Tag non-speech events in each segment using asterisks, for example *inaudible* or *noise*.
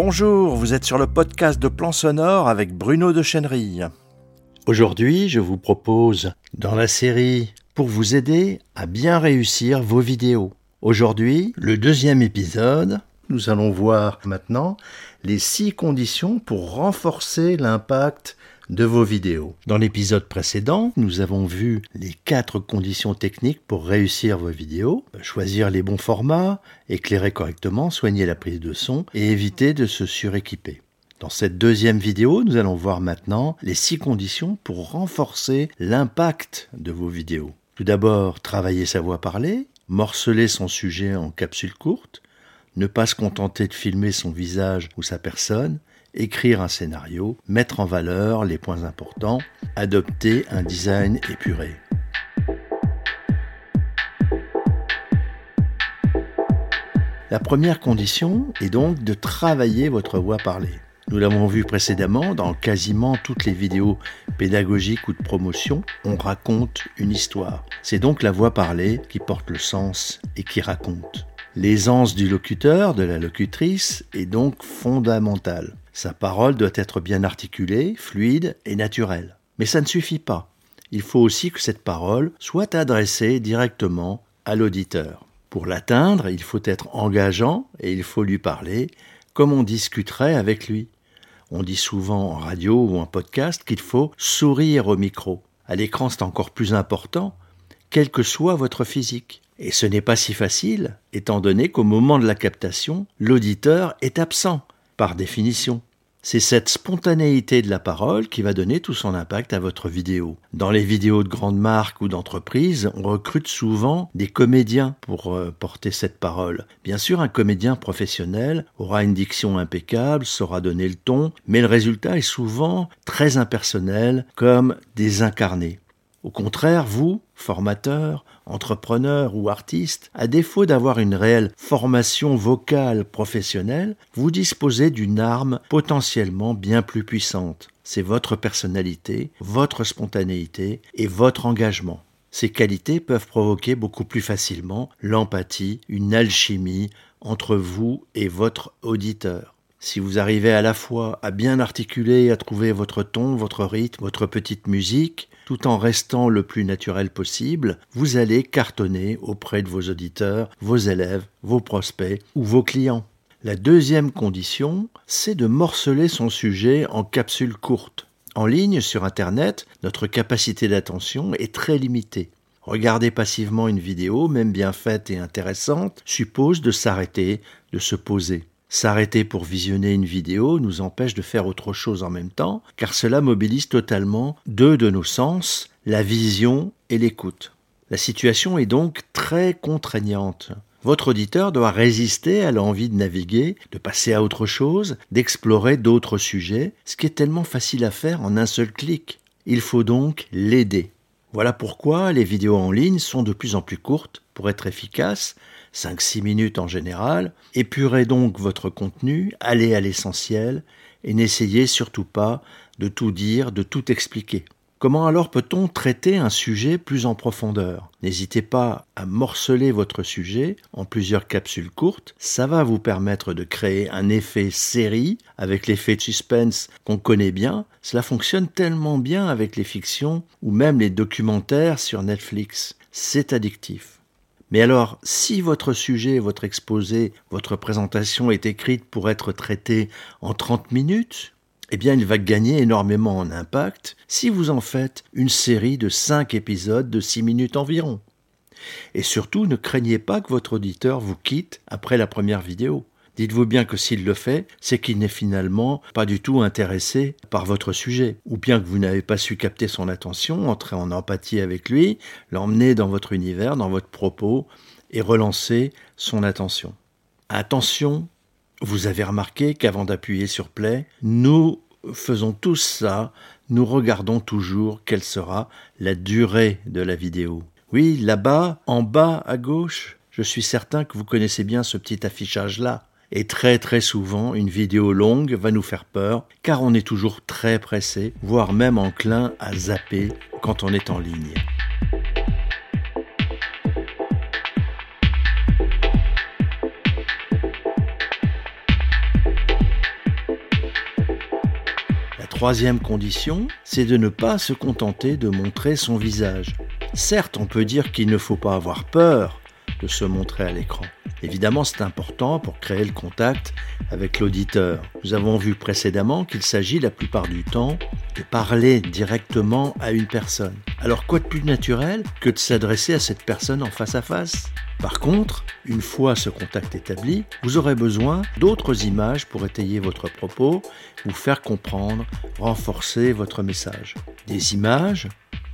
Bonjour, vous êtes sur le podcast de Plan Sonore avec Bruno de Chenerille. Aujourd'hui, je vous propose, dans la série Pour vous aider à bien réussir vos vidéos. Aujourd'hui, le deuxième épisode, nous allons voir maintenant les six conditions pour renforcer l'impact de vos vidéos. Dans l'épisode précédent, nous avons vu les quatre conditions techniques pour réussir vos vidéos. Choisir les bons formats, éclairer correctement, soigner la prise de son et éviter de se suréquiper. Dans cette deuxième vidéo, nous allons voir maintenant les six conditions pour renforcer l'impact de vos vidéos. Tout d'abord, travailler sa voix parlée, morceler son sujet en capsules courtes, ne pas se contenter de filmer son visage ou sa personne, écrire un scénario, mettre en valeur les points importants, adopter un design épuré. La première condition est donc de travailler votre voix parlée. Nous l'avons vu précédemment dans quasiment toutes les vidéos pédagogiques ou de promotion, on raconte une histoire. C'est donc la voix parlée qui porte le sens et qui raconte. L'aisance du locuteur, de la locutrice, est donc fondamentale. Sa parole doit être bien articulée, fluide et naturelle. Mais ça ne suffit pas. Il faut aussi que cette parole soit adressée directement à l'auditeur. Pour l'atteindre, il faut être engageant et il faut lui parler comme on discuterait avec lui. On dit souvent en radio ou en podcast qu'il faut sourire au micro. À l'écran, c'est encore plus important, quel que soit votre physique. Et ce n'est pas si facile, étant donné qu'au moment de la captation, l'auditeur est absent, par définition. C'est cette spontanéité de la parole qui va donner tout son impact à votre vidéo. Dans les vidéos de grandes marques ou d'entreprises, on recrute souvent des comédiens pour euh, porter cette parole. Bien sûr, un comédien professionnel aura une diction impeccable, saura donner le ton, mais le résultat est souvent très impersonnel, comme désincarné. Au contraire, vous, formateur, entrepreneur ou artiste, à défaut d'avoir une réelle formation vocale professionnelle, vous disposez d'une arme potentiellement bien plus puissante. C'est votre personnalité, votre spontanéité et votre engagement. Ces qualités peuvent provoquer beaucoup plus facilement l'empathie, une alchimie entre vous et votre auditeur. Si vous arrivez à la fois à bien articuler, à trouver votre ton, votre rythme, votre petite musique, tout en restant le plus naturel possible, vous allez cartonner auprès de vos auditeurs, vos élèves, vos prospects ou vos clients. La deuxième condition, c'est de morceler son sujet en capsules courtes. En ligne, sur Internet, notre capacité d'attention est très limitée. Regarder passivement une vidéo, même bien faite et intéressante, suppose de s'arrêter, de se poser. S'arrêter pour visionner une vidéo nous empêche de faire autre chose en même temps, car cela mobilise totalement deux de nos sens, la vision et l'écoute. La situation est donc très contraignante. Votre auditeur doit résister à l'envie de naviguer, de passer à autre chose, d'explorer d'autres sujets, ce qui est tellement facile à faire en un seul clic. Il faut donc l'aider. Voilà pourquoi les vidéos en ligne sont de plus en plus courtes pour être efficaces, 5-6 minutes en général. Épurez donc votre contenu, allez à l'essentiel et n'essayez surtout pas de tout dire, de tout expliquer. Comment alors peut-on traiter un sujet plus en profondeur? N'hésitez pas à morceler votre sujet en plusieurs capsules courtes, ça va vous permettre de créer un effet série avec l'effet de suspense qu'on connaît bien. Cela fonctionne tellement bien avec les fictions ou même les documentaires sur Netflix. C'est addictif. Mais alors, si votre sujet, votre exposé, votre présentation est écrite pour être traitée en 30 minutes, eh bien il va gagner énormément en impact si vous en faites une série de 5 épisodes de 6 minutes environ. Et surtout, ne craignez pas que votre auditeur vous quitte après la première vidéo. Dites-vous bien que s'il le fait, c'est qu'il n'est finalement pas du tout intéressé par votre sujet, ou bien que vous n'avez pas su capter son attention, entrer en empathie avec lui, l'emmener dans votre univers, dans votre propos, et relancer son attention. Attention, vous avez remarqué qu'avant d'appuyer sur play, nous faisons tous ça, nous regardons toujours quelle sera la durée de la vidéo. Oui, là-bas, en bas à gauche, je suis certain que vous connaissez bien ce petit affichage-là. Et très très souvent, une vidéo longue va nous faire peur, car on est toujours très pressé, voire même enclin à zapper quand on est en ligne. Troisième condition, c'est de ne pas se contenter de montrer son visage. Certes, on peut dire qu'il ne faut pas avoir peur de se montrer à l'écran. Évidemment, c'est important pour créer le contact avec l'auditeur. Nous avons vu précédemment qu'il s'agit la plupart du temps de parler directement à une personne. Alors quoi de plus naturel que de s'adresser à cette personne en face à face? Par contre, une fois ce contact établi, vous aurez besoin d'autres images pour étayer votre propos, vous faire comprendre, renforcer votre message. Des images,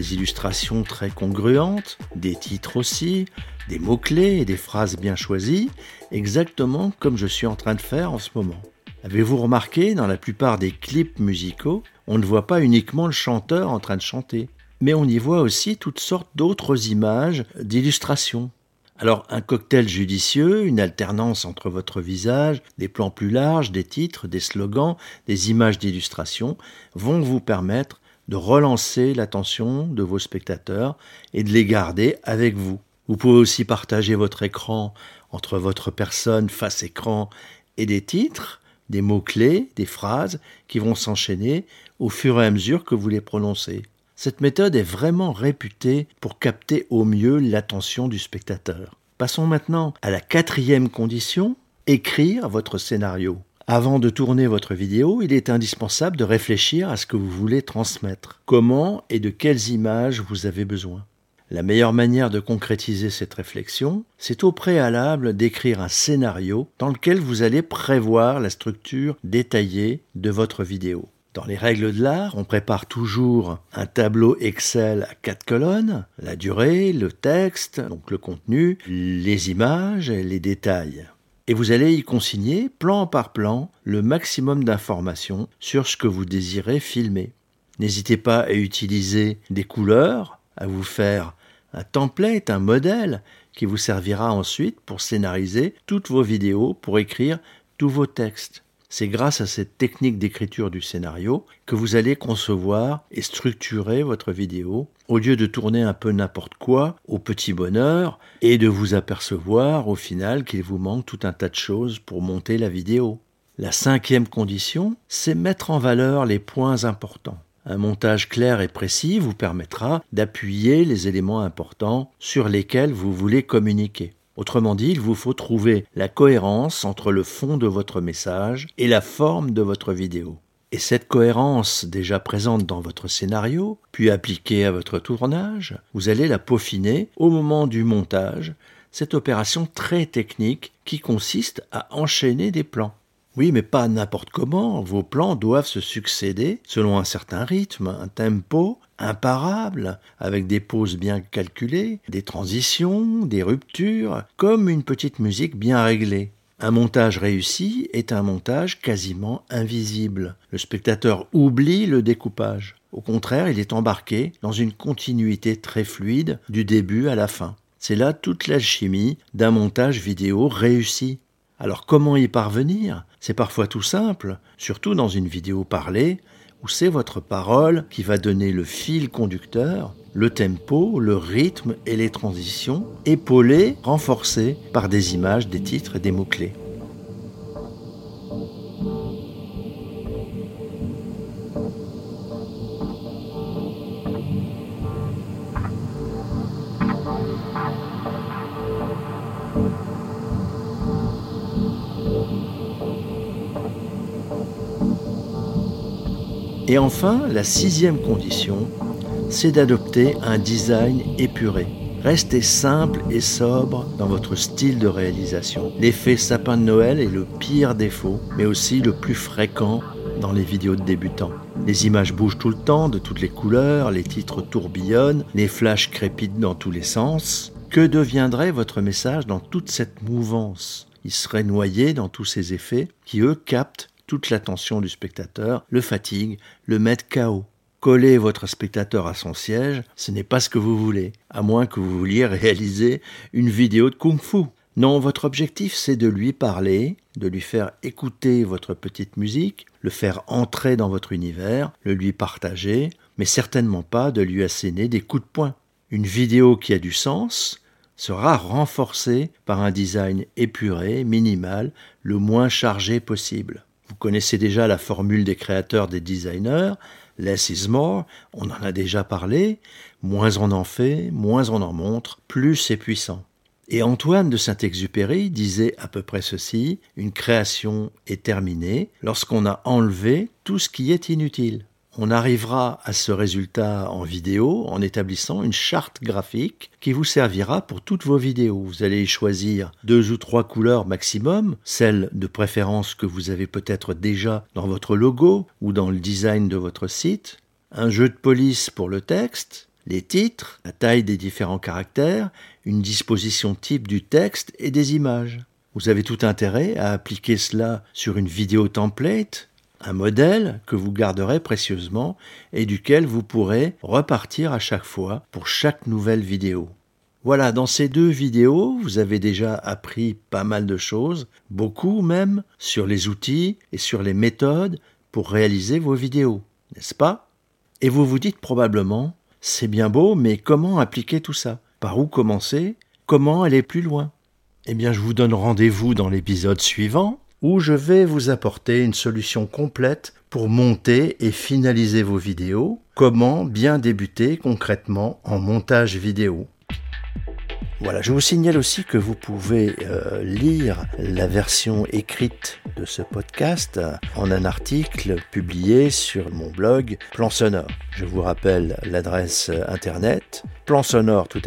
illustrations très congruentes, des titres aussi, des mots-clés et des phrases bien choisies, exactement comme je suis en train de faire en ce moment. Avez-vous remarqué, dans la plupart des clips musicaux, on ne voit pas uniquement le chanteur en train de chanter, mais on y voit aussi toutes sortes d'autres images d'illustrations. Alors un cocktail judicieux, une alternance entre votre visage, des plans plus larges, des titres, des slogans, des images d'illustration vont vous permettre de relancer l'attention de vos spectateurs et de les garder avec vous. Vous pouvez aussi partager votre écran entre votre personne face écran et des titres, des mots-clés, des phrases qui vont s'enchaîner au fur et à mesure que vous les prononcez. Cette méthode est vraiment réputée pour capter au mieux l'attention du spectateur. Passons maintenant à la quatrième condition, écrire votre scénario. Avant de tourner votre vidéo, il est indispensable de réfléchir à ce que vous voulez transmettre. Comment et de quelles images vous avez besoin? La meilleure manière de concrétiser cette réflexion, c'est au préalable d'écrire un scénario dans lequel vous allez prévoir la structure détaillée de votre vidéo. Dans les règles de l'art, on prépare toujours un tableau Excel à quatre colonnes, la durée, le texte, donc le contenu, les images et les détails. Et vous allez y consigner, plan par plan, le maximum d'informations sur ce que vous désirez filmer. N'hésitez pas à utiliser des couleurs, à vous faire un template, un modèle qui vous servira ensuite pour scénariser toutes vos vidéos, pour écrire tous vos textes. C'est grâce à cette technique d'écriture du scénario que vous allez concevoir et structurer votre vidéo au lieu de tourner un peu n'importe quoi au petit bonheur et de vous apercevoir au final qu'il vous manque tout un tas de choses pour monter la vidéo. La cinquième condition, c'est mettre en valeur les points importants. Un montage clair et précis vous permettra d'appuyer les éléments importants sur lesquels vous voulez communiquer. Autrement dit, il vous faut trouver la cohérence entre le fond de votre message et la forme de votre vidéo. Et cette cohérence déjà présente dans votre scénario, puis appliquée à votre tournage, vous allez la peaufiner au moment du montage, cette opération très technique qui consiste à enchaîner des plans. Oui, mais pas n'importe comment. Vos plans doivent se succéder selon un certain rythme, un tempo imparable, avec des pauses bien calculées, des transitions, des ruptures, comme une petite musique bien réglée. Un montage réussi est un montage quasiment invisible. Le spectateur oublie le découpage. Au contraire, il est embarqué dans une continuité très fluide du début à la fin. C'est là toute l'alchimie d'un montage vidéo réussi. Alors comment y parvenir? C'est parfois tout simple, surtout dans une vidéo parlée, où c'est votre parole qui va donner le fil conducteur, le tempo, le rythme et les transitions, épaulés, renforcés par des images, des titres et des mots-clés. Et enfin, la sixième condition, c'est d'adopter un design épuré. Restez simple et sobre dans votre style de réalisation. L'effet sapin de Noël est le pire défaut, mais aussi le plus fréquent dans les vidéos de débutants. Les images bougent tout le temps, de toutes les couleurs, les titres tourbillonnent, les flashs crépitent dans tous les sens. Que deviendrait votre message dans toute cette mouvance? Il serait noyé dans tous ces effets qui, eux, captent toute l'attention du spectateur, le fatigue, le mettent KO. Coller votre spectateur à son siège, ce n'est pas ce que vous voulez, à moins que vous vouliez *laughs* réaliser une vidéo de kung-fu. Non, votre objectif c'est de lui parler, de lui faire écouter votre petite musique, le faire entrer dans votre univers, le lui partager, mais certainement pas de lui asséner des coups de poing. Une vidéo qui a du sens sera renforcée par un design épuré, minimal, le moins chargé possible. Vous connaissez déjà la formule des créateurs des designers, less is more, on en a déjà parlé, moins on en fait, moins on en montre, plus c'est puissant. Et Antoine de Saint-Exupéry disait à peu près ceci, une création est terminée lorsqu'on a enlevé tout ce qui est inutile. On arrivera à ce résultat en vidéo en établissant une charte graphique qui vous servira pour toutes vos vidéos. Vous allez choisir deux ou trois couleurs maximum, celles de préférence que vous avez peut-être déjà dans votre logo ou dans le design de votre site, un jeu de police pour le texte, les titres, la taille des différents caractères, une disposition type du texte et des images. Vous avez tout intérêt à appliquer cela sur une vidéo template un modèle que vous garderez précieusement et duquel vous pourrez repartir à chaque fois pour chaque nouvelle vidéo. Voilà, dans ces deux vidéos, vous avez déjà appris pas mal de choses, beaucoup même, sur les outils et sur les méthodes pour réaliser vos vidéos, n'est-ce pas? Et vous vous dites probablement, c'est bien beau, mais comment appliquer tout ça? Par où commencer? Comment aller plus loin? Eh bien, je vous donne rendez-vous dans l'épisode suivant où je vais vous apporter une solution complète pour monter et finaliser vos vidéos, comment bien débuter concrètement en montage vidéo. Voilà, je vous signale aussi que vous pouvez euh, lire la version écrite de ce podcast en un article publié sur mon blog Plan Sonore. Je vous rappelle l'adresse internet plansonore tout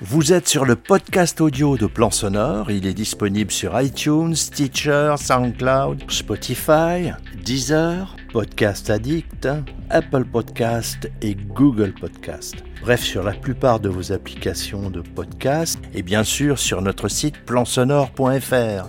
vous êtes sur le podcast audio de Plan Sonore. Il est disponible sur iTunes, Stitcher, SoundCloud, Spotify, Deezer, Podcast Addict, Apple Podcast et Google Podcast. Bref, sur la plupart de vos applications de podcast et bien sûr sur notre site plansonore.fr.